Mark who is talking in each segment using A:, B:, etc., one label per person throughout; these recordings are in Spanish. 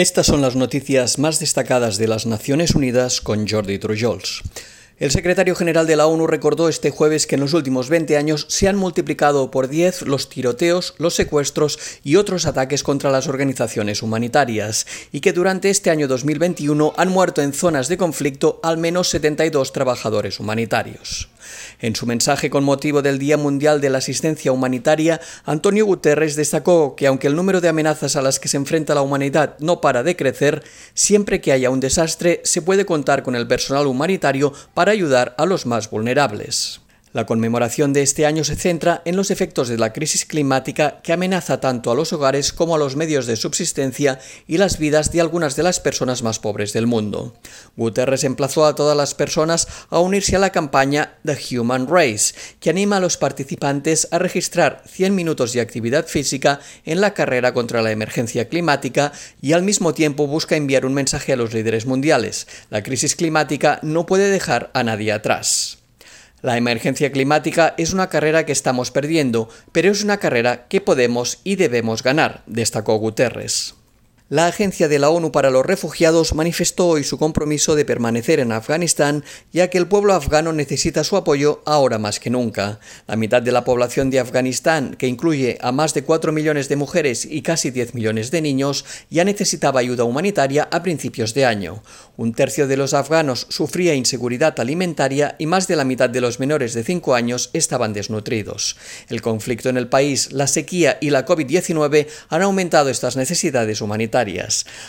A: Estas son las noticias más destacadas de las Naciones Unidas con Jordi Trujols. El secretario general de la ONU recordó este jueves que en los últimos 20 años se han multiplicado por 10 los tiroteos, los secuestros y otros ataques contra las organizaciones humanitarias, y que durante este año 2021 han muerto en zonas de conflicto al menos 72 trabajadores humanitarios. En su mensaje con motivo del Día Mundial de la Asistencia Humanitaria, Antonio Guterres destacó que aunque el número de amenazas a las que se enfrenta la humanidad no para de crecer, siempre que haya un desastre se puede contar con el personal humanitario para ayudar a los más vulnerables. La conmemoración de este año se centra en los efectos de la crisis climática que amenaza tanto a los hogares como a los medios de subsistencia y las vidas de algunas de las personas más pobres del mundo. Guterres emplazó a todas las personas a unirse a la campaña The Human Race, que anima a los participantes a registrar 100 minutos de actividad física en la carrera contra la emergencia climática y al mismo tiempo busca enviar un mensaje a los líderes mundiales. La crisis climática no puede dejar a nadie atrás. La emergencia climática es una carrera que estamos perdiendo, pero es una carrera que podemos y debemos ganar, destacó Guterres. La Agencia de la ONU para los Refugiados manifestó hoy su compromiso de permanecer en Afganistán, ya que el pueblo afgano necesita su apoyo ahora más que nunca. La mitad de la población de Afganistán, que incluye a más de 4 millones de mujeres y casi 10 millones de niños, ya necesitaba ayuda humanitaria a principios de año. Un tercio de los afganos sufría inseguridad alimentaria y más de la mitad de los menores de 5 años estaban desnutridos. El conflicto en el país, la sequía y la COVID-19 han aumentado estas necesidades humanitarias.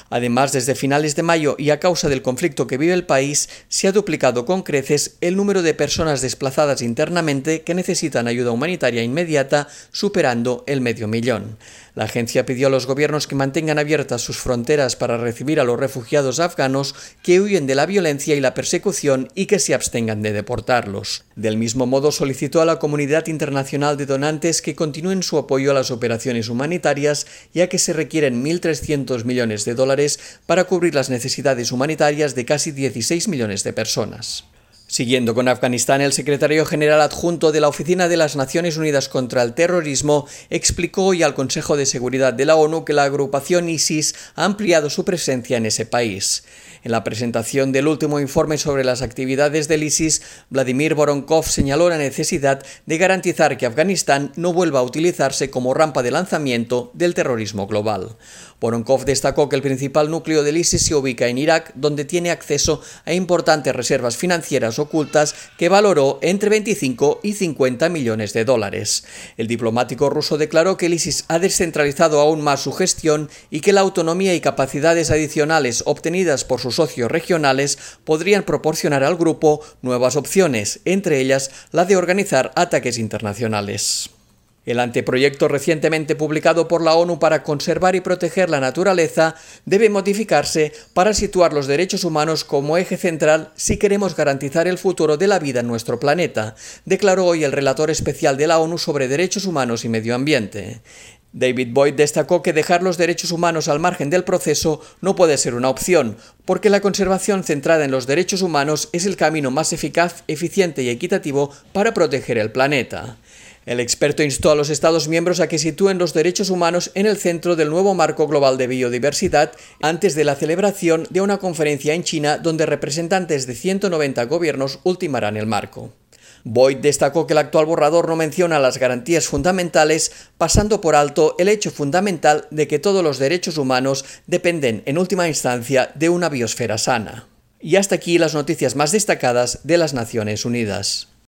A: Además, desde finales de mayo y a causa del conflicto que vive el país, se ha duplicado con creces el número de personas desplazadas internamente que necesitan ayuda humanitaria inmediata, superando el medio millón. La agencia pidió a los gobiernos que mantengan abiertas sus fronteras para recibir a los refugiados afganos que huyen de la violencia y la persecución y que se abstengan de deportarlos. Del mismo modo, solicitó a la comunidad internacional de donantes que continúen su apoyo a las operaciones humanitarias, ya que se requieren 1.300 millones de dólares para cubrir las necesidades humanitarias de casi 16 millones de personas. Siguiendo con Afganistán, el secretario general adjunto de la Oficina de las Naciones Unidas contra el Terrorismo explicó hoy al Consejo de Seguridad de la ONU que la agrupación ISIS ha ampliado su presencia en ese país. En la presentación del último informe sobre las actividades del ISIS, Vladimir Voronkov señaló la necesidad de garantizar que Afganistán no vuelva a utilizarse como rampa de lanzamiento del terrorismo global. Voronkov destacó que el principal núcleo del ISIS se ubica en Irak, donde tiene acceso a importantes reservas financieras ocultas que valoró entre 25 y 50 millones de dólares. El diplomático ruso declaró que el ISIS ha descentralizado aún más su gestión y que la autonomía y capacidades adicionales obtenidas por sus socios regionales podrían proporcionar al grupo nuevas opciones, entre ellas la de organizar ataques internacionales. El anteproyecto recientemente publicado por la ONU para conservar y proteger la naturaleza debe modificarse para situar los derechos humanos como eje central si queremos garantizar el futuro de la vida en nuestro planeta, declaró hoy el relator especial de la ONU sobre derechos humanos y medio ambiente. David Boyd destacó que dejar los derechos humanos al margen del proceso no puede ser una opción, porque la conservación centrada en los derechos humanos es el camino más eficaz, eficiente y equitativo para proteger el planeta. El experto instó a los Estados miembros a que sitúen los derechos humanos en el centro del nuevo marco global de biodiversidad antes de la celebración de una conferencia en China donde representantes de 190 gobiernos ultimarán el marco. Boyd destacó que el actual borrador no menciona las garantías fundamentales, pasando por alto el hecho fundamental de que todos los derechos humanos dependen en última instancia de una biosfera sana. Y hasta aquí las noticias más destacadas de las Naciones Unidas.